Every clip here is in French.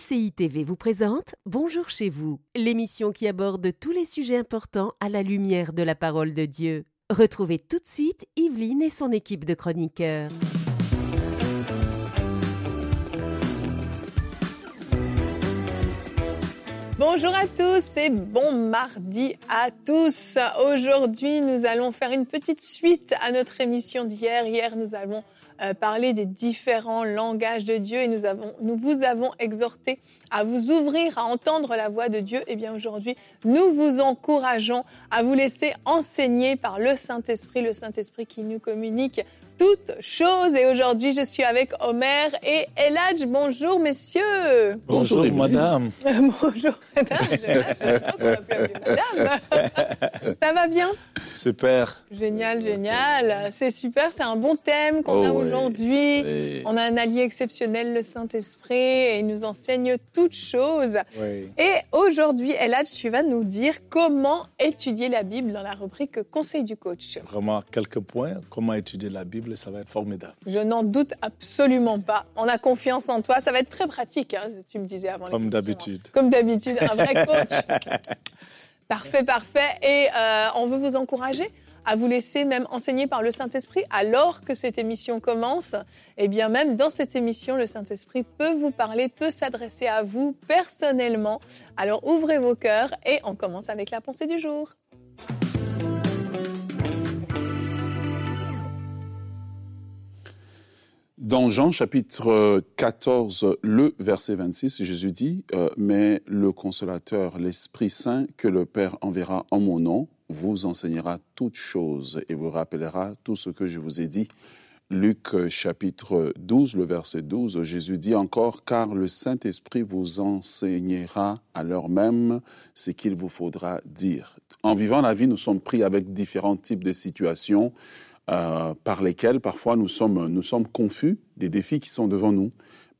MCI TV vous présente Bonjour chez vous, l'émission qui aborde tous les sujets importants à la lumière de la parole de Dieu. Retrouvez tout de suite Yveline et son équipe de chroniqueurs. Bonjour à tous et bon mardi à tous. Aujourd'hui, nous allons faire une petite suite à notre émission d'hier. Hier, nous avons euh, parlé des différents langages de Dieu et nous, avons, nous vous avons exhorté à vous ouvrir à entendre la voix de Dieu. Et eh bien aujourd'hui, nous vous encourageons à vous laisser enseigner par le Saint-Esprit, le Saint-Esprit qui nous communique toutes choses. Et aujourd'hui, je suis avec Omer et Eladj. Bonjour, messieurs. Bonjour, madame. Bonjour, madame? Ça va bien? Super. Génial, génial. C'est super, c'est un bon thème qu'on a oh, aujourd'hui. On a un allié exceptionnel, le Saint-Esprit, et il nous enseigne toutes choses. Et aujourd'hui, Eladj, tu vas nous dire comment étudier la Bible dans la rubrique Conseil du coach. Vraiment, quelques points. Comment étudier la Bible ça va être formidable. Je n'en doute absolument pas. On a confiance en toi. Ça va être très pratique, hein, tu me disais avant Comme d'habitude. Comme d'habitude, un vrai coach. parfait, parfait. Et euh, on veut vous encourager à vous laisser même enseigner par le Saint-Esprit alors que cette émission commence. Et bien même dans cette émission, le Saint-Esprit peut vous parler, peut s'adresser à vous personnellement. Alors ouvrez vos cœurs et on commence avec la pensée du jour. Dans Jean chapitre 14, le verset 26, Jésus dit, euh, Mais le consolateur, l'Esprit Saint que le Père enverra en mon nom, vous enseignera toutes choses et vous rappellera tout ce que je vous ai dit. Luc chapitre 12, le verset 12, Jésus dit encore, Car le Saint-Esprit vous enseignera à l'heure même ce qu'il vous faudra dire. En vivant la vie, nous sommes pris avec différents types de situations euh, par lesquels parfois nous sommes, nous sommes confus des défis qui sont devant nous.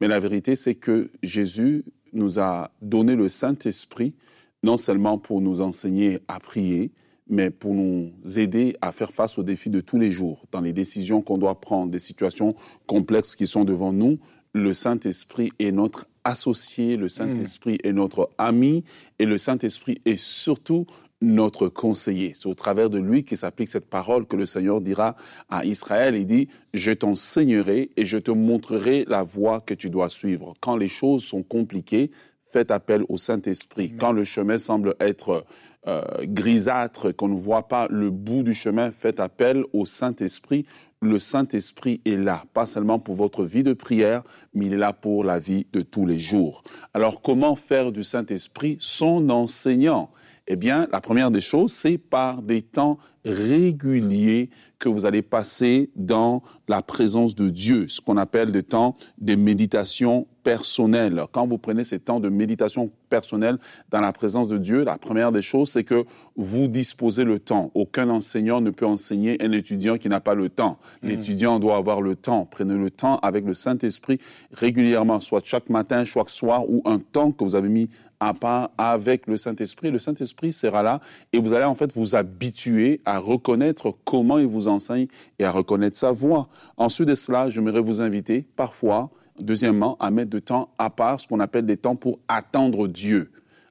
Mais la vérité, c'est que Jésus nous a donné le Saint-Esprit, non seulement pour nous enseigner à prier, mais pour nous aider à faire face aux défis de tous les jours, dans les décisions qu'on doit prendre, des situations complexes qui sont devant nous. Le Saint-Esprit est notre associé, le Saint-Esprit est notre ami, et le Saint-Esprit est surtout notre conseiller. C'est au travers de lui que s'applique cette parole que le Seigneur dira à Israël. Il dit, je t'enseignerai et je te montrerai la voie que tu dois suivre. Quand les choses sont compliquées, faites appel au Saint-Esprit. Quand le chemin semble être euh, grisâtre, qu'on ne voit pas le bout du chemin, faites appel au Saint-Esprit. Le Saint-Esprit est là, pas seulement pour votre vie de prière, mais il est là pour la vie de tous les jours. Alors comment faire du Saint-Esprit son enseignant? Eh bien, la première des choses, c'est par des temps réguliers que vous allez passer dans la présence de Dieu, ce qu'on appelle des temps de méditation personnelle. Quand vous prenez ces temps de méditation personnelle dans la présence de Dieu, la première des choses, c'est que vous disposez le temps. Aucun enseignant ne peut enseigner un étudiant qui n'a pas le temps. Mmh. L'étudiant doit avoir le temps. Prenez le temps avec le Saint-Esprit régulièrement, soit chaque matin, chaque soir, ou un temps que vous avez mis à part avec le Saint-Esprit. Le Saint-Esprit sera là et vous allez en fait vous habituer à reconnaître comment il vous enseigne et à reconnaître sa voix. Ensuite de cela, j'aimerais vous inviter parfois, deuxièmement, à mettre de temps à part, ce qu'on appelle des temps pour attendre Dieu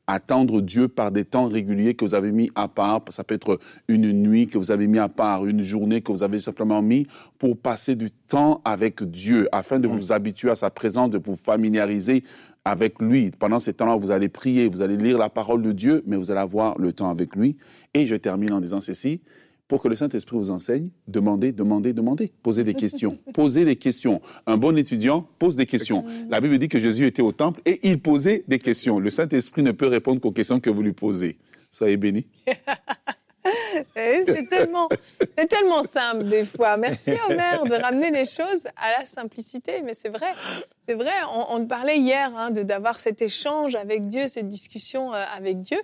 attendre Dieu par des temps réguliers que vous avez mis à part. Ça peut être une nuit que vous avez mis à part, une journée que vous avez simplement mis pour passer du temps avec Dieu, afin de vous habituer à sa présence, de vous familiariser avec lui. Pendant ces temps-là, vous allez prier, vous allez lire la parole de Dieu, mais vous allez avoir le temps avec lui. Et je termine en disant ceci. Pour que le Saint-Esprit vous enseigne, demandez, demandez, demandez. Posez des questions. Posez des questions. Un bon étudiant pose des questions. La Bible dit que Jésus était au temple et il posait des questions. Le Saint-Esprit ne peut répondre qu'aux questions que vous lui posez. Soyez bénis. Eh, c'est tellement, c'est tellement simple des fois. Merci Omer de ramener les choses à la simplicité, mais c'est vrai, c'est vrai. On, parlait hier hein, de d'avoir cet échange avec Dieu, cette discussion euh, avec Dieu.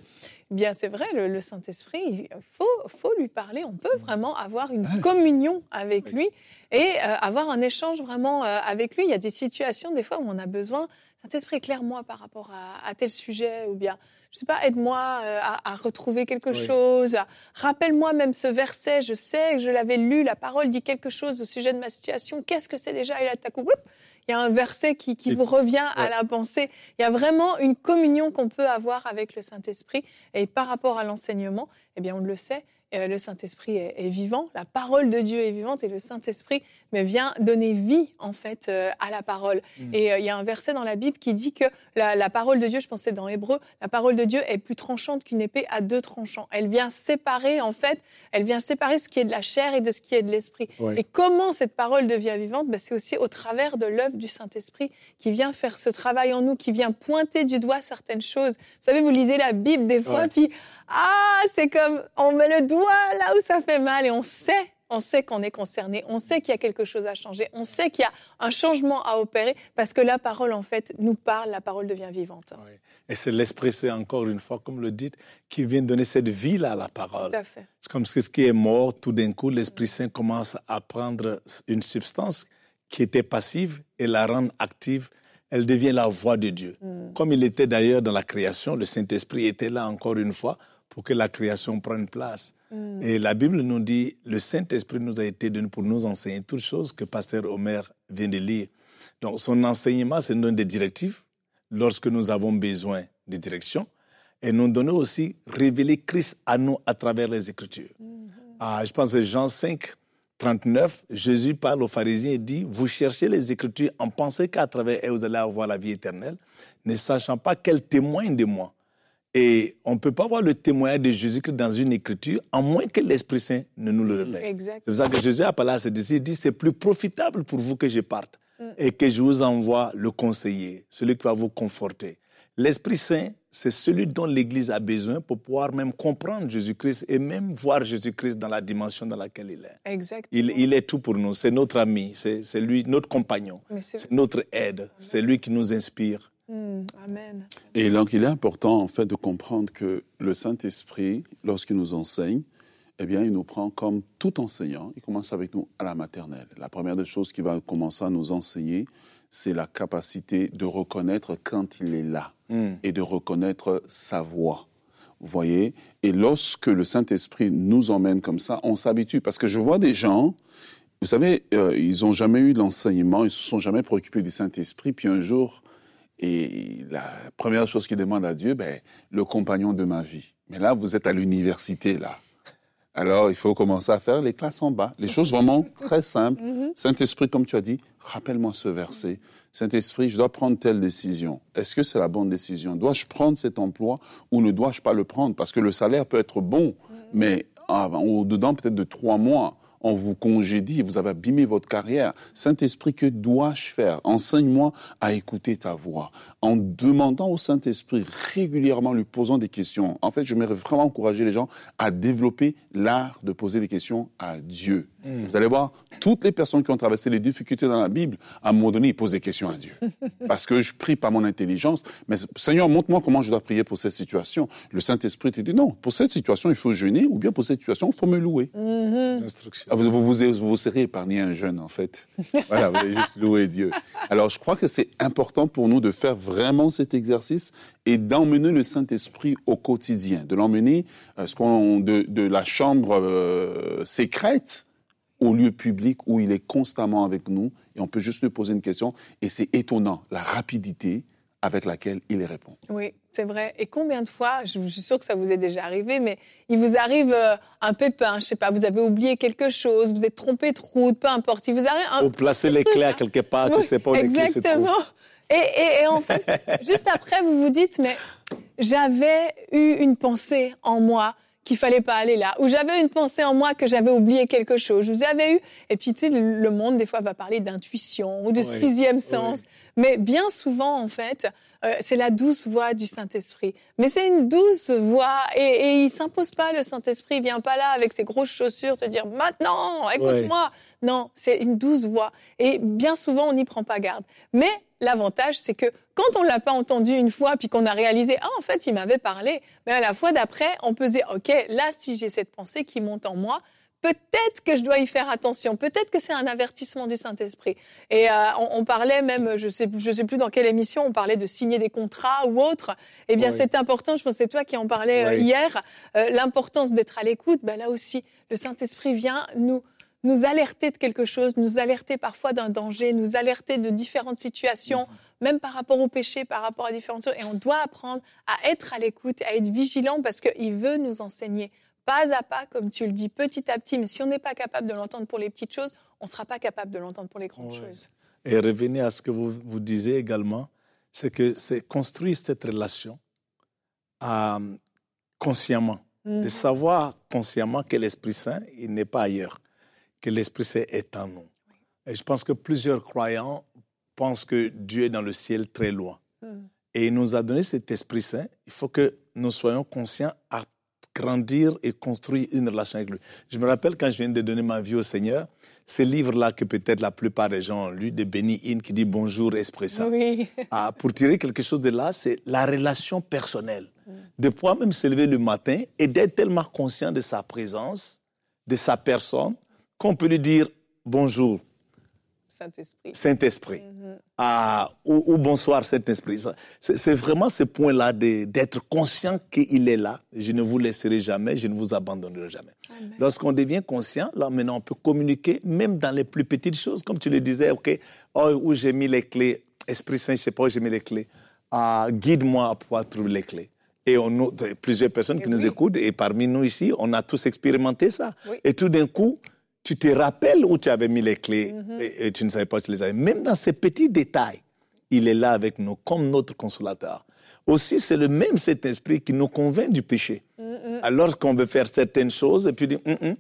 Eh bien, c'est vrai, le, Saint-Esprit, il faut, faut lui parler. On peut vraiment avoir une communion avec lui et euh, avoir un échange vraiment euh, avec lui. Il y a des situations des fois où on a besoin. Saint-Esprit, éclaire-moi par rapport à, à tel sujet ou bien je sais pas, aide-moi euh, à, retrouver quelque chose. Rappelle-moi même ce verset. Je sais que je l'avais lu. La parole dit quelque chose au sujet de ma situation. Qu'est-ce que c'est déjà Et là, il y a un verset qui, qui vous revient à la pensée. Il y a vraiment une communion qu'on peut avoir avec le Saint-Esprit. Et par rapport à l'enseignement, eh bien, on le sait, le Saint-Esprit est, est vivant, la parole de Dieu est vivante et le Saint-Esprit mais vient donner vie en fait euh, à la parole. Mm. Et euh, il y a un verset dans la Bible qui dit que la, la parole de Dieu, je pensais dans Hébreu, la parole de Dieu est plus tranchante qu'une épée à deux tranchants. Elle vient séparer en fait, elle vient séparer ce qui est de la chair et de ce qui est de l'esprit. Ouais. Et comment cette parole devient vivante? Ben, C'est aussi au travers de l'œuvre du Saint-Esprit qui vient faire ce travail en nous, qui vient pointer du doigt certaines choses. Vous savez, vous lisez la Bible des fois, Ouais. puis ah, c'est comme on met le doigt là où ça fait mal et on sait. On sait qu'on est concerné, on sait qu'il y a quelque chose à changer, on sait qu'il y a un changement à opérer parce que la parole, en fait, nous parle, la parole devient vivante. Et c'est l'Esprit Saint, encore une fois, comme le dites, qui vient donner cette vie-là à la parole. Tout à fait. C'est comme si ce qui est mort, tout d'un coup, l'Esprit Saint commence à prendre une substance qui était passive et la rendre active. Elle devient la voix de Dieu. Mm. Comme il était d'ailleurs dans la création, le Saint-Esprit était là encore une fois pour que la création prenne place. Mm. Et la Bible nous dit, le Saint-Esprit nous a été donné pour nous enseigner toutes choses que Pasteur Omer vient de lire. Donc son enseignement, c'est nous donner des directives lorsque nous avons besoin de direction et nous donner aussi révéler Christ à nous à travers les Écritures. Mhm. Ah, je pense que Jean 5, 39, Jésus parle aux pharisiens et dit, vous cherchez les Écritures en pensant qu'à travers elles, vous allez avoir la vie éternelle, ne sachant pas qu'elles témoignent de moi. Et on ne peut pas voir le témoignage de Jésus-Christ dans une écriture, à moins que l'Esprit Saint ne nous le révèle. Exact. C'est pour ça que Jésus a parlé à ses disciples, il dit, c'est plus profitable pour vous que je parte Mm. et que je vous envoie le conseiller, celui qui va vous conforter. L'Esprit Saint, c'est celui dont l'Église a besoin pour pouvoir même comprendre Jésus-Christ et même voir Jésus-Christ dans la dimension dans laquelle il est. Exact. Il, il est tout pour nous, c'est notre ami, c'est lui, notre compagnon, c'est notre aide, c'est lui qui nous inspire. Mm. Amen. Et donc, il est important, en fait, de comprendre que le Saint-Esprit, lorsqu'il nous enseigne, eh bien, il nous prend comme tout enseignant. Il commence avec nous à la maternelle. La première des choses qu'il va commencer à nous enseigner, c'est la capacité de reconnaître quand il est là Mm. et de reconnaître sa voix. Vous voyez? Et lorsque le Saint-Esprit nous emmène comme ça, on s'habitue. Parce que je vois des gens, vous savez, euh, ils n'ont jamais eu l'enseignement, ils ne se sont jamais préoccupés du Saint-Esprit, puis un jour, et la première chose qu'ils demandent à Dieu, ben, le compagnon de ma vie. Mais là, vous êtes à l'université, là. Alors, il faut commencer à faire les classes en bas. Les choses vraiment très simples. Mhm. Saint-Esprit, comme tu as dit, rappelle-moi ce verset. Saint-Esprit, je dois prendre telle décision. Est-ce que c'est la bonne décision? Dois-je prendre cet emploi ou ne dois-je pas le prendre? Parce que le salaire peut être bon, mais ah, au-dedans peut-être de trois mois, on vous congédie, vous avez abîmé votre carrière. Saint-Esprit, que dois-je faire? Enseigne-moi à écouter ta voix. En demandant au Saint-Esprit régulièrement, lui posant des questions. En fait, je voudrais vraiment encourager les gens à développer l'art de poser des questions à Dieu. Vous allez voir, toutes les personnes qui ont traversé les difficultés dans la Bible, à un moment donné, ils posent des questions à Dieu. Parce que je prie par mon intelligence, mais Seigneur, montre-moi comment je dois prier pour cette situation. Le Saint-Esprit te dit non, pour cette situation, il faut jeûner, ou bien pour cette situation, il faut me louer. Mhm. Instructions. Ah, Vous, vous, vous, vous serez épargné un jeûne, en fait. Voilà, vous allez juste louer Dieu. Alors, je crois que c'est important pour nous de faire vraiment cet exercice et d'emmener le Saint-Esprit au quotidien, de l'emmener euh, de, la chambre euh, sécrète au lieu public où il est constamment avec nous et on peut juste lui poser une question et c'est étonnant la rapidité avec laquelle il répond. Oui, c'est vrai. Et combien de fois, je, je suis sûre que ça vous est déjà arrivé, mais il vous arrive euh, un pépin, je sais pas, vous avez oublié quelque chose, vous êtes trompé de route, peu importe. Il vous arrive un, Ou placer les clés à quelque part, tu Oui, ne sais pas où les clés se Exactement. trouvent. Et, et- et en fait, juste après, vous vous dites, mais j'avais eu une pensée en moi qu'il fallait pas aller là, ou j'avais une pensée en moi que j'avais oublié quelque chose. Vous avais eu, et puis tu sais, le monde des fois va parler d'intuition ou de Oui, sixième sens, mais bien souvent en fait, euh, c'est la douce voix du Saint-Esprit. Mais c'est une douce voix, et, et il s'impose pas le Saint-Esprit, il vient pas là avec ses grosses chaussures te dire maintenant, écoute-moi. Non, c'est une douce voix, et bien souvent on n'y prend pas garde. Mais l'avantage, c'est que quand on l'a pas entendu une fois, puis qu'on a réalisé, ah, en fait, il m'avait parlé, mais à la fois d'après, on peut se dire, OK, là, si j'ai cette pensée qui monte en moi, peut-être que je dois y faire attention, peut-être que c'est un avertissement du Saint-Esprit. Et euh, on, on parlait même, je sais, je sais plus dans quelle émission, on parlait de signer des contrats ou autre. Eh bien, Oui. c'est important, je pense que c'est toi qui en parlais euh, Oui. hier, euh, l'importance d'être à l'écoute. Ben, là aussi, le Saint-Esprit vient nous nous alerter de quelque chose, nous alerter parfois d'un danger, nous alerter de différentes situations, mm-hmm. même par rapport au péché, par rapport à différentes choses. Et on doit apprendre à être à l'écoute, à être vigilant parce qu'il veut nous enseigner pas à pas, comme tu le dis, petit à petit. Mais si on n'est pas capable de l'entendre pour les petites choses, on ne sera pas capable de l'entendre pour les grandes choses. Et revenez à ce que vous, vous disiez également, c'est que c'est construire cette relation euh, consciemment, de mhm. savoir consciemment que l'Esprit Saint, il n'est pas ailleurs, que l'Esprit Saint est en nous. Et je pense que plusieurs croyants pensent que Dieu est dans le ciel très loin. Mhm. Et il nous a donné cet Esprit Saint. Il faut que nous soyons conscients à grandir et construire une relation avec lui. Je me rappelle quand je viens de donner ma vie au Seigneur, ce livre-là que peut-être la plupart des gens ont lu, de Benny Hinn qui dit Bonjour Esprit Saint. Oui. Ah, pour tirer quelque chose de là, c'est la relation personnelle. De pouvoir même se lever le matin et d'être tellement conscient de sa présence, de sa personne, qu'on peut lui dire Bonjour, Saint-Esprit. Saint-Esprit. Mhm. ah, ou, bonsoir, Saint-Esprit. C'est vraiment ce point-là d'être conscient qu'il est là. Je ne vous laisserai jamais, je ne vous abandonnerai jamais. Lorsqu'on devient conscient, là maintenant on peut communiquer même dans les plus petites choses, comme tu le disais, ok, oh, où j'ai mis les clés, Esprit Saint, je ne sais pas où j'ai mis les clés. Ah, guide-moi à pouvoir trouver les clés. Et on, plusieurs personnes qui nous écoutent, et parmi nous ici, on a tous expérimenté ça. Et tout d'un coup, tu te rappelles où tu avais mis les clés mhm. et, tu ne savais pas où tu les avais. Même dans ces petits détails, il est là avec nous comme notre consolateur. Aussi, c'est le même cet esprit qui nous convainc du péché. Alors qu'on veut faire certaines choses et puis dit, mm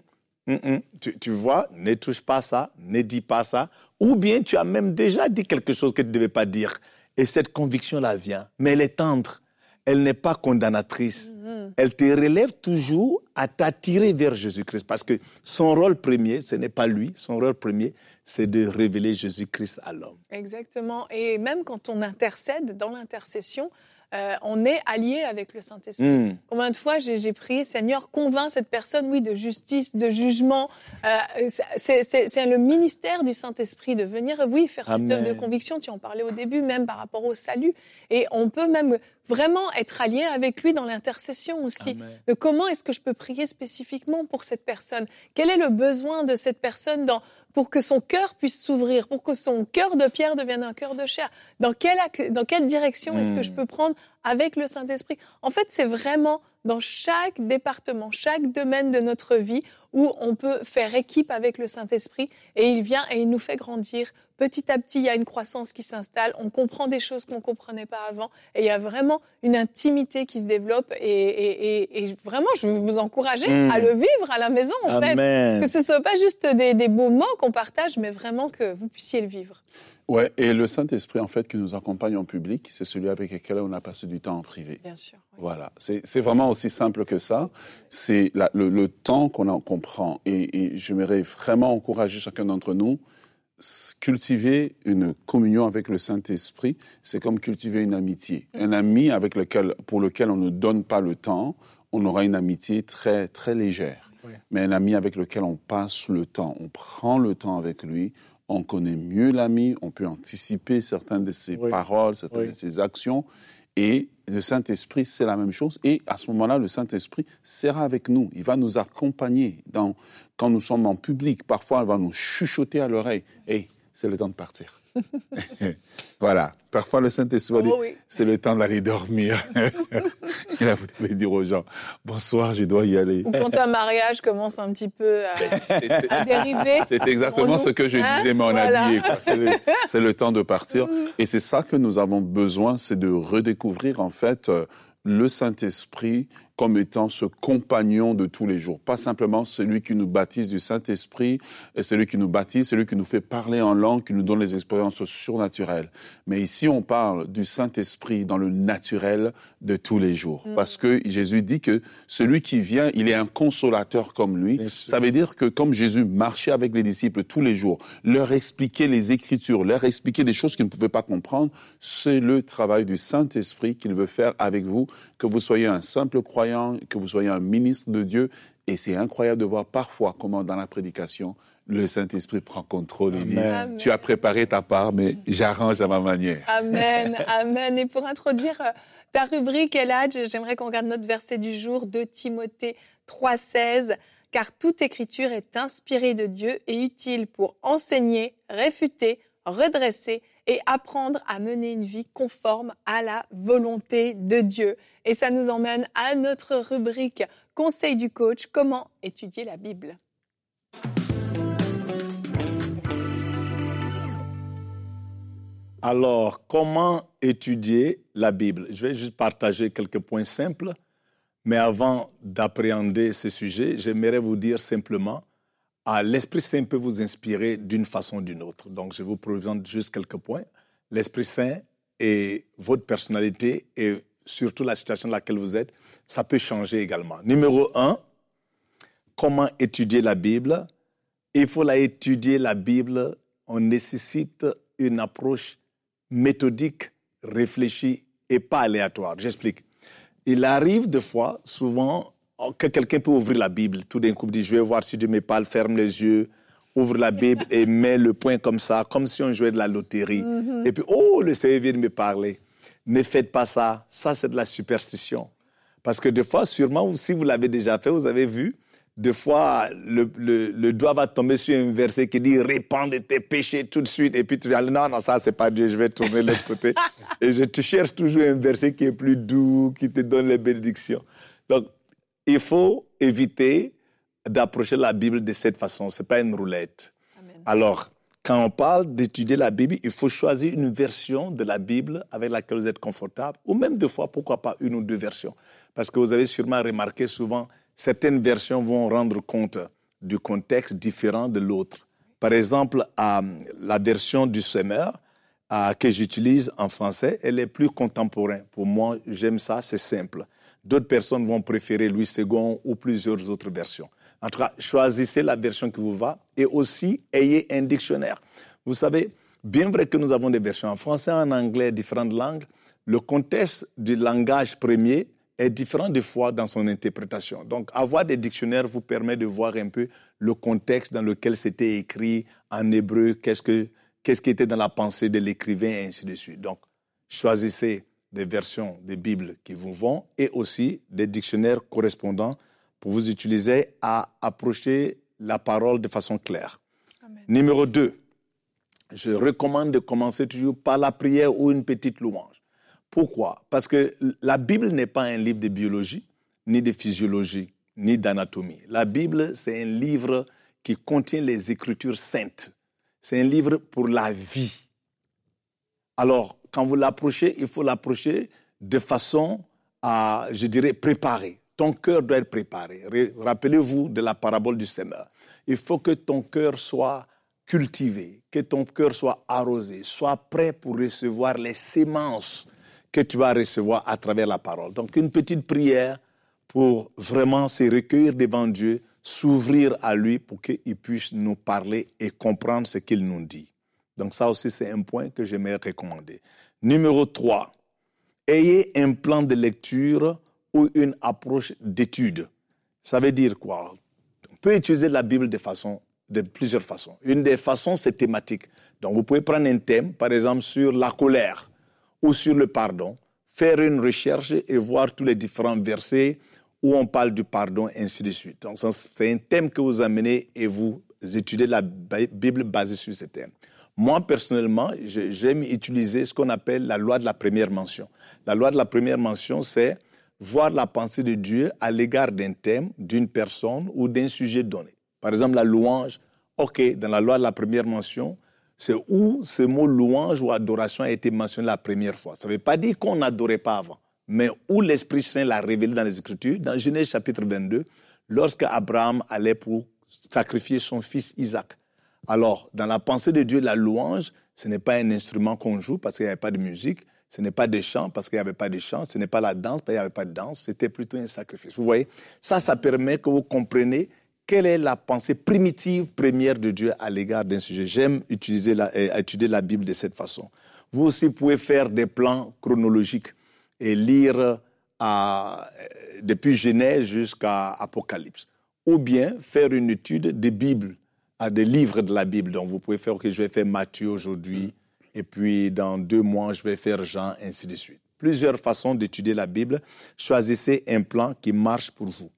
tu, tu, vois, ne touche pas ça, ne dis pas ça. Ou bien tu as même déjà dit quelque chose que tu ne devais pas dire. Et cette conviction-là vient. Mais elle est tendre elle n'est pas condamnatrice. Mm-hmm. Elle te relève toujours à t'attirer vers Jésus-Christ. Parce que son rôle premier, ce n'est pas lui. Son rôle premier, c'est de révéler Jésus-Christ à l'homme. Exactement. Et même quand on intercède dans l'intercession, euh, on est allié avec le Saint-Esprit. Hmm. Combien de fois j'ai prié, Seigneur, convainc cette personne, oui, de justice, de jugement. Euh, c'est le ministère du Saint-Esprit de venir, oui, faire cette œuvre de conviction. Tu en parlais au début, même par rapport au salut. Et on peut même vraiment être allié avec lui dans l'intercession aussi. comment est-ce que je peux prier spécifiquement pour cette personne? Quel est le besoin de cette personne dans, pour que son cœur puisse s'ouvrir, pour que son cœur de pierre devienne un cœur de chair? Dans quelle, dans quelle direction est-ce que je hmm. peux prendre avec le Saint-Esprit? En fait, c'est vraiment dans chaque département, chaque domaine de notre vie où on peut faire équipe avec le Saint-Esprit et il vient et il nous fait grandir. Petit à petit, il y a une croissance qui s'installe, on comprend des choses qu'on ne comprenait pas avant et il y a vraiment une intimité qui se développe et, vraiment, je veux vous encourager hmm. à le vivre à la maison en fait. Que ce ne soit pas juste des, des beaux mots qu'on partage, mais vraiment que vous puissiez le vivre. Ouais, et le Saint-Esprit, en fait, qui nous accompagne en public, c'est celui avec lequel on a passé du temps en privé. Bien sûr. Voilà, c'est vraiment aussi simple que ça. C'est le, le, temps qu'on comprend. Et, et j'aimerais vraiment encourager chacun d'entre nous cultiver une communion avec le Saint-Esprit, c'est comme cultiver une amitié. Un ami avec lequel, pour lequel on ne donne pas le temps, on aura une amitié très, très légère. Mais un ami avec lequel on passe le temps, on prend le temps avec lui, on connaît mieux l'ami, on peut anticiper certaines de ses paroles, certaines de ses actions. Et le Saint-Esprit, c'est la même chose. Et à ce moment-là, le Saint-Esprit sera avec nous. Il va nous accompagner dans, quand nous sommes en public. Parfois, il va nous chuchoter à l'oreille. Hey, c'est le temps de partir. voilà. Parfois, le Saint-Esprit dit, oh c'est le temps d'aller dormir. Et là, vous devez dire aux gens, bonsoir, je dois y aller. Ou quand un mariage commence un petit peu à, dériver. C'est exactement ce que je hein disais, mais en habillé. C'est le, temps de partir. Mm. Et c'est ça que nous avons besoin, c'est de redécouvrir, en fait, euh, le Saint-Esprit comme étant ce compagnon de tous les jours, pas simplement celui qui nous baptise du Saint-Esprit, celui qui nous baptise, celui qui nous fait parler en langue, qui nous donne les expériences surnaturelles. Mais ici, on parle du Saint-Esprit dans le naturel de tous les jours, mm. parce que Jésus dit que celui qui vient, il est un consolateur comme lui. Ça veut dire que comme Jésus marchait avec les disciples tous les jours, leur expliquait les Écritures, leur expliquait des choses qu'ils ne pouvaient pas comprendre, c'est le travail du Saint-Esprit qu'il veut faire avec vous, que vous soyez un simple croyant que vous soyez un ministre de Dieu. Et c'est incroyable de voir parfois comment dans la prédication, le Saint-Esprit prend contrôle et dit, tu as préparé ta part, mais j'arrange à ma manière. Amen, amen. Et pour introduire euh, ta rubrique, Eladj, j'aimerais qu'on regarde notre verset du jour de Timothée 3,16 car toute écriture est inspirée de Dieu et utile pour enseigner, réfuter, redresser et apprendre à mener une vie conforme à la volonté de Dieu. Et ça nous emmène à notre rubrique Conseil du coach, comment étudier la Bible. Alors, comment étudier la Bible? Je vais juste partager quelques points simples, mais avant d'appréhender ce sujet, j'aimerais vous dire simplement, l'Esprit Saint peut vous inspirer d'une façon ou d'une autre. Donc, je vous présente juste quelques points. L'Esprit Saint et votre personnalité et surtout la situation dans laquelle vous êtes, ça peut changer également. Numéro un, comment étudier la Bible? Il faut la étudier, la Bible, on nécessite une approche méthodique, réfléchie et pas aléatoire. J'explique. Il arrive des fois, souvent, que quelqu'un peut ouvrir la Bible. Tout d'un coup, dit, je vais voir si Dieu me parle, ferme les yeux, ouvre la Bible et met le point comme ça, comme si on jouait de la loterie. Et puis, oh, le Seigneur vient de me parler. Ne faites pas ça. Ça, c'est de la superstition. Parce que des fois, sûrement, si vous l'avez déjà fait, vous avez vu, des fois, le, le, doigt va tomber sur un verset qui dit Répands de tes péchés tout de suite. Et puis tu dis Non, non, ça, c'est pas Dieu, je vais tourner de l'autre côté. et je, tu cherches toujours un verset qui est plus doux, qui te donne les bénédictions. Donc, il faut éviter d'approcher la Bible de cette façon. Ce n'est pas une roulette. Alors, quand on parle d'étudier la Bible, il faut choisir une version de la Bible avec laquelle vous êtes confortable, ou même deux fois, pourquoi pas une ou deux versions. Parce que vous avez sûrement remarqué souvent, certaines versions vont rendre compte du contexte différent de l'autre. Par exemple, la version du semeur que j'utilise en français, elle est plus contemporaine. Pour moi, j'aime ça, c'est simple. D'autres personnes vont préférer Louis II ou plusieurs autres versions. En tout cas, choisissez la version qui vous va et aussi ayez un dictionnaire. Vous savez, bien vrai que nous avons des versions en français, en anglais, différentes langues, le contexte du langage premier est différent des fois dans son interprétation. Donc, avoir des dictionnaires vous permet de voir un peu le contexte dans lequel c'était écrit en hébreu, qu'est-ce, que, qu'est-ce qui était dans la pensée de l'écrivain, et ainsi de suite. Donc, choisissez des versions des Bibles qui vous vont et aussi des dictionnaires correspondants pour vous utiliser à approcher la parole de façon claire. Numéro 2, je recommande de commencer toujours par la prière ou une petite louange. Pourquoi? Parce que la Bible n'est pas un livre de biologie, ni de physiologie, ni d'anatomie. La Bible, c'est un livre qui contient les Écritures saintes. C'est un livre pour la vie. Alors, quand vous l'approchez, il faut l'approcher de façon à, je dirais, préparée ton cœur doit être préparé. Rappelez-vous de la parabole du Seigneur. Il faut que ton cœur soit cultivé, que ton cœur soit arrosé, soit prêt pour recevoir les sémences que tu vas recevoir à travers la parole. Donc une petite prière pour vraiment se recueillir devant Dieu, s'ouvrir à lui pour qu'il puisse nous parler et comprendre ce qu'il nous dit. Donc ça aussi, c'est un point que j'aimerais recommander. Numéro 3, ayez un plan de lecture ou une approche d'étude. Ça veut dire quoi? On peut utiliser la Bible de, façon, de plusieurs façons. Une des façons, c'est thématique. Donc vous pouvez prendre un thème, par exemple sur la colère ou sur le pardon, faire une recherche et voir tous les différents versets où on parle du pardon, ainsi de suite. Donc c'est un thème que vous amenez et vous étudiez la Bible basée sur ce thème. Moi, personnellement, j'aime utiliser ce qu'on appelle la loi de la première mention. La loi de la première mention, c'est voir la pensée de Dieu à l'égard d'un thème, d'une personne ou d'un sujet donné. Par exemple, la louange, ok, dans la loi de la première mention, c'est où ce mot louange ou adoration a été mentionné la première fois. Ça ne veut pas dire qu'on n'adorait pas avant, mais où l'Esprit Saint l'a révélé dans les Écritures, dans Genèse chapitre 22, lorsque Abraham allait pour sacrifier son fils Isaac. Alors, dans la pensée de Dieu, la louange, ce n'est pas un instrument qu'on joue parce qu'il n'y avait pas de musique, ce n'est pas des chants parce qu'il n'y avait pas de chants. Ce n'est pas la danse parce qu'il n'y avait pas de danse. C'était plutôt un sacrifice. Vous voyez, ça, ça permet que vous compreniez quelle est la pensée primitive première de Dieu à l'égard d'un sujet. J'aime utiliser la, euh, étudier la Bible de cette façon. Vous aussi pouvez faire des plans chronologiques et lire euh, depuis Genèse jusqu'à Apocalypse. Ou bien faire une étude des Bibles, à des livres de la Bible. Donc vous pouvez faire, que je vais faire Matthieu aujourd'hui, et puis dans deux mois, je vais faire Jean, ainsi de suite. Plusieurs façons d'étudier la Bible. Choisissez un plan qui marche pour vous.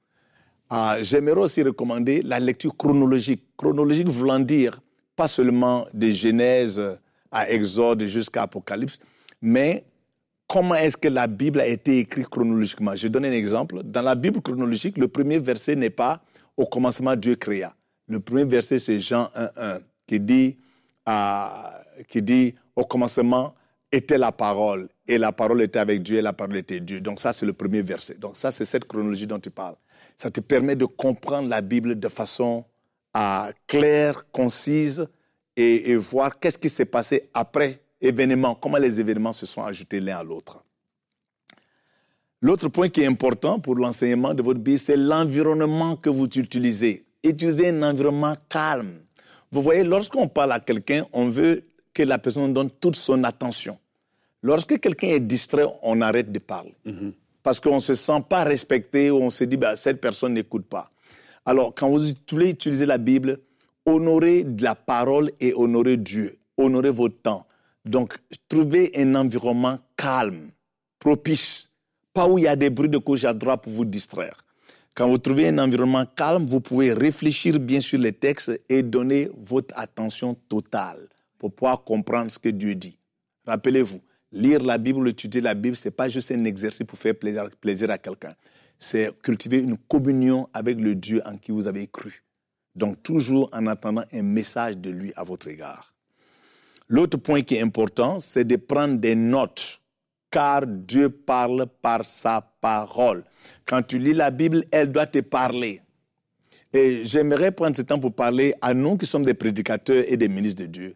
Ah, J'aimerais aussi recommander la lecture chronologique. Chronologique voulant dire pas seulement de Genèse à Exode jusqu'à Apocalypse, mais comment est-ce que la Bible a été écrite chronologiquement? Je donne un exemple. Dans la Bible chronologique, le premier verset n'est pas au commencement Dieu créa. Le premier verset, c'est Jean 1.1, qui dit, qui dit au commencement était la parole, et la parole était avec Dieu, et la parole était Dieu. Donc ça, c'est le premier verset. Donc ça, c'est cette chronologie dont tu parles. Ça te permet de comprendre la Bible de façon claire, concise, et, et voir qu'est-ce qui s'est passé après événement, comment les événements se sont ajoutés l'un à l'autre. L'autre point qui est important pour l'enseignement de votre Bible, c'est l'environnement que vous utilisez. Utilisez un environnement calme. Vous voyez, lorsqu'on parle à quelqu'un, on veut que la personne donne toute son attention. Lorsque quelqu'un est distrait, on arrête de parler. Parce qu'on ne se sent pas respecté ou on se dit, bah, cette personne n'écoute pas. Alors, quand vous voulez utiliser la Bible, honorez la parole et honorez Dieu. Honorez votre temps. Donc, trouvez un environnement calme, propice, pas où il y a des bruits de gauche à droite pour vous distraire. Quand vous trouvez un environnement calme, vous pouvez réfléchir bien sur les textes et donner votre attention totale pour pouvoir comprendre ce que Dieu dit. Rappelez-vous, lire la Bible, étudier la Bible, ce n'est pas juste un exercice pour faire plaisir, plaisir à quelqu'un. C'est cultiver une communion avec le Dieu en qui vous avez cru. Donc toujours en attendant un message de lui à votre égard. L'autre point qui est important, c'est de prendre des notes, car Dieu parle par sa parole. Quand tu lis la Bible, elle doit te parler. Et j'aimerais prendre ce temps pour parler à nous qui sommes des prédicateurs et des ministres de Dieu.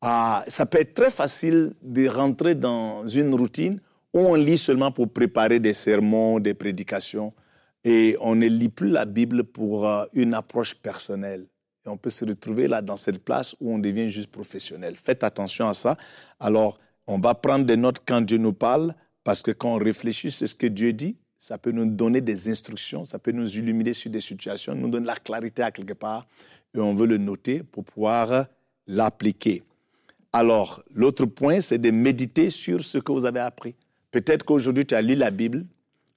Ah, ça peut être très facile de rentrer dans une routine où on lit seulement pour préparer des sermons, des prédications, et on ne lit plus la Bible pour euh, une approche personnelle. Et on peut se retrouver là dans cette place où on devient juste professionnel. Faites attention à ça. Alors, on va prendre des notes quand Dieu nous parle, parce que quand on réfléchit sur ce que Dieu dit, ça peut nous donner des instructions, ça peut nous illuminer sur des situations, nous donner la clarité à quelque part, et on veut le noter pour pouvoir l'appliquer. Alors, l'autre point, c'est de méditer sur ce que vous avez appris. Peut-être qu'aujourd'hui, tu as lu la Bible,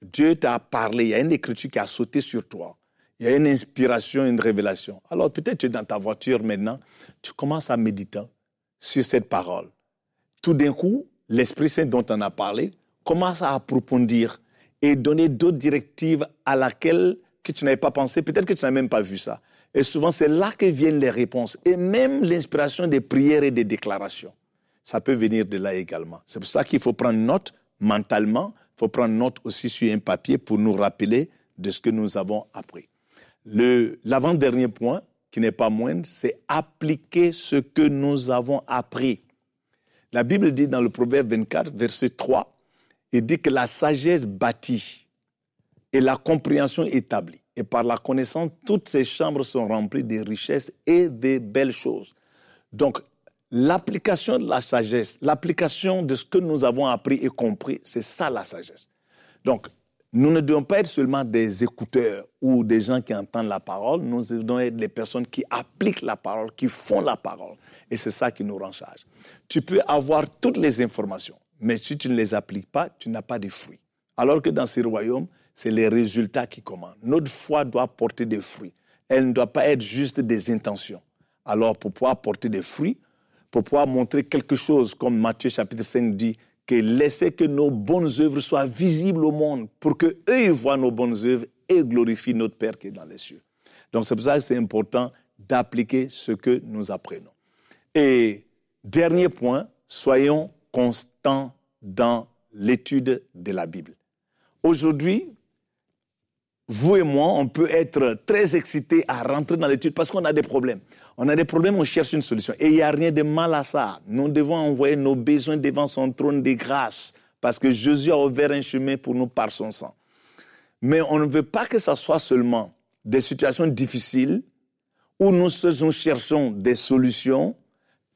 Dieu t'a parlé, il y a une écriture qui a sauté sur toi, il y a une inspiration, une révélation. Alors, peut-être tu es dans ta voiture maintenant, tu commences à méditer sur cette parole. Tout d'un coup, l'Esprit Saint dont on a parlé commence à approfondir et donner d'autres directives à laquelle que tu n'avais pas pensé, peut-être que tu n'as même pas vu ça. Et souvent, c'est là que viennent les réponses et même l'inspiration des prières et des déclarations. Ça peut venir de là également. C'est pour ça qu'il faut prendre note mentalement, il faut prendre note aussi sur un papier pour nous rappeler de ce que nous avons appris. L'avant-dernier point, qui n'est pas moindre, c'est appliquer ce que nous avons appris. La Bible dit dans le Proverbe 24, verset 3, il dit que la sagesse bâtit et la compréhension établit. Et par la connaissance, toutes ces chambres sont remplies de richesses et de belles choses. Donc, l'application de la sagesse, l'application de ce que nous avons appris et compris, c'est ça la sagesse. Donc, nous ne devons pas être seulement des écouteurs ou des gens qui entendent la parole, nous devons être des personnes qui appliquent la parole, qui font la parole. Et c'est ça qui nous rend charge. Tu peux avoir toutes les informations, mais si tu ne les appliques pas, tu n'as pas de fruits. Alors que dans ces royaumes, c'est les résultats qui commandent. Notre foi doit porter des fruits. Elle ne doit pas être juste des intentions. Alors, pour pouvoir porter des fruits, pour pouvoir montrer quelque chose, comme Matthieu chapitre 5 dit, que laissez que nos bonnes œuvres soient visibles au monde, pour que eux voient nos bonnes œuvres et glorifient notre Père qui est dans les cieux. Donc, c'est pour ça que c'est important d'appliquer ce que nous apprenons. Et dernier point, soyons constants dans l'étude de la Bible. Aujourd'hui, vous et moi, on peut être très excités à rentrer dans l'étude parce qu'on a des problèmes. On a des problèmes, on cherche une solution. Et il n'y a rien de mal à ça. Nous devons envoyer nos besoins devant son trône de grâce parce que Jésus a ouvert un chemin pour nous par son sang. Mais on ne veut pas que ce soit seulement des situations difficiles où nous, nous cherchons des solutions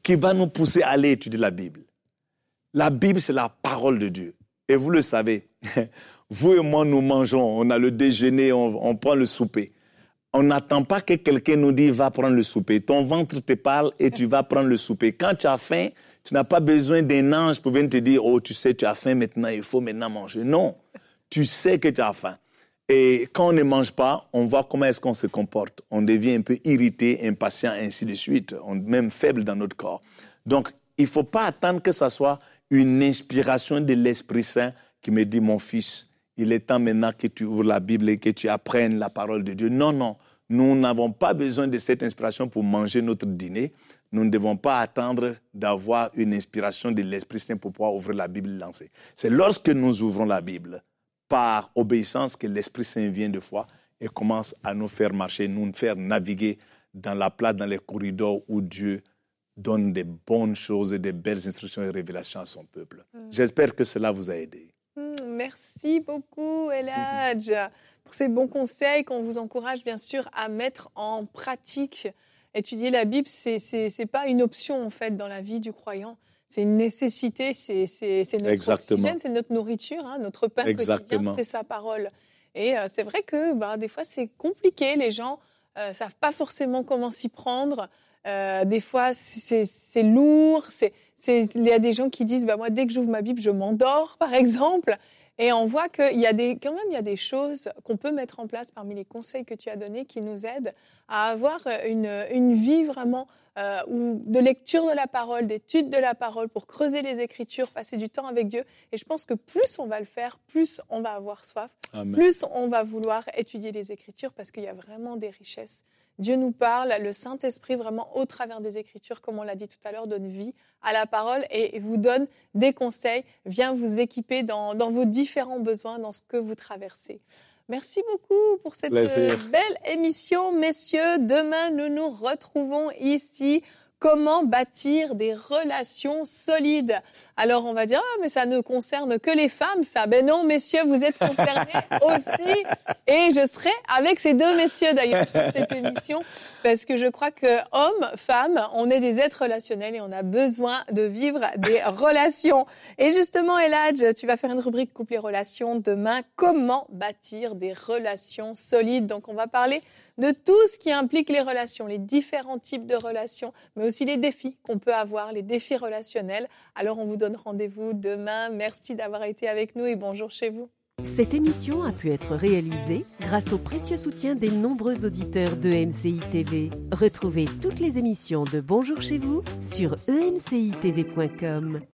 qui vont nous pousser à aller étudier la Bible. La Bible, c'est la parole de Dieu. Et vous le savez, vous et moi, nous mangeons, on a le déjeuner, on, prend le souper. On n'attend pas que quelqu'un nous dise va prendre le souper. Ton ventre te parle et tu vas prendre le souper. Quand tu as faim, tu n'as pas besoin d'un ange pour venir te dire oh tu sais tu as faim maintenant, il faut maintenant manger. Non, tu sais que tu as faim. Et quand on ne mange pas, on voit comment est-ce qu'on se comporte. On devient un peu irrité, impatient, ainsi de suite. On même faible dans notre corps. Donc, il ne faut pas attendre que ce soit une inspiration de l'Esprit Saint qui me dit, mon fils, il est temps maintenant que tu ouvres la Bible et que tu apprennes la parole de Dieu. Non, non, nous n'avons pas besoin de cette inspiration pour manger notre dîner. Nous ne devons pas attendre d'avoir une inspiration de l'Esprit Saint pour pouvoir ouvrir la Bible et lancer. C'est lorsque nous ouvrons la Bible, par obéissance, que l'Esprit Saint vient de foi et commence à nous faire marcher, nous faire naviguer dans la place, dans les corridors où Dieu donne des bonnes choses et des belles instructions et révélations à son peuple. Mm. J'espère que cela vous a aidé. Mm, merci beaucoup, Eladj, pour ces bons conseils qu'on vous encourage bien sûr à mettre en pratique. Étudier la Bible, ce n'est pas une option en fait dans la vie du croyant. C'est une nécessité, c'est notre oxygène, c'est notre nourriture, hein, notre pain quotidien, c'est sa parole. Et euh, c'est vrai que bah, des fois c'est compliqué, les gens ne euh, savent pas forcément comment s'y prendre. Euh, des fois, c'est lourd. Il y a des gens qui disent, bah, moi, dès que j'ouvre ma Bible, je m'endors, par exemple. Et on voit qu'il y a des, quand même, il y a des choses qu'on peut mettre en place parmi les conseils que tu as donnés qui nous aident à avoir une, une vie vraiment euh, de lecture de la parole, d'étude de la parole pour creuser les Écritures, passer du temps avec Dieu. Et je pense que plus on va le faire, plus on va avoir soif, plus on va vouloir étudier les Écritures parce qu'il y a vraiment des richesses Dieu nous parle, le Saint-Esprit vraiment au travers des Écritures, comme on l'a dit tout à l'heure, donne vie à la parole et vous donne des conseils, vient vous équiper dans, vos différents besoins, dans ce que vous traversez. Merci beaucoup pour cette euh, belle émission, messieurs. Demain, nous nous retrouvons ici Comment bâtir des relations solides Alors on va dire ah mais ça ne concerne que les femmes ça. Ben non messieurs vous êtes concernés aussi et je serai avec ces deux messieurs d'ailleurs pour cette émission parce que je crois que hommes, femmes, on est des êtres relationnels et on a besoin de vivre des relations. Et justement Eladj, tu vas faire une rubrique couple et relations demain. Comment bâtir des relations solides? Donc on va parler de tout ce qui implique les relations, les différents types de relations, aussi les défis qu'on peut avoir, les défis relationnels. Alors on vous donne rendez-vous demain. Merci d'avoir été avec nous et bonjour chez vous. Cette émission a pu être réalisée grâce au précieux soutien des nombreux auditeurs de MCI. Retrouvez toutes les émissions de Bonjour chez vous sur emcitv.com.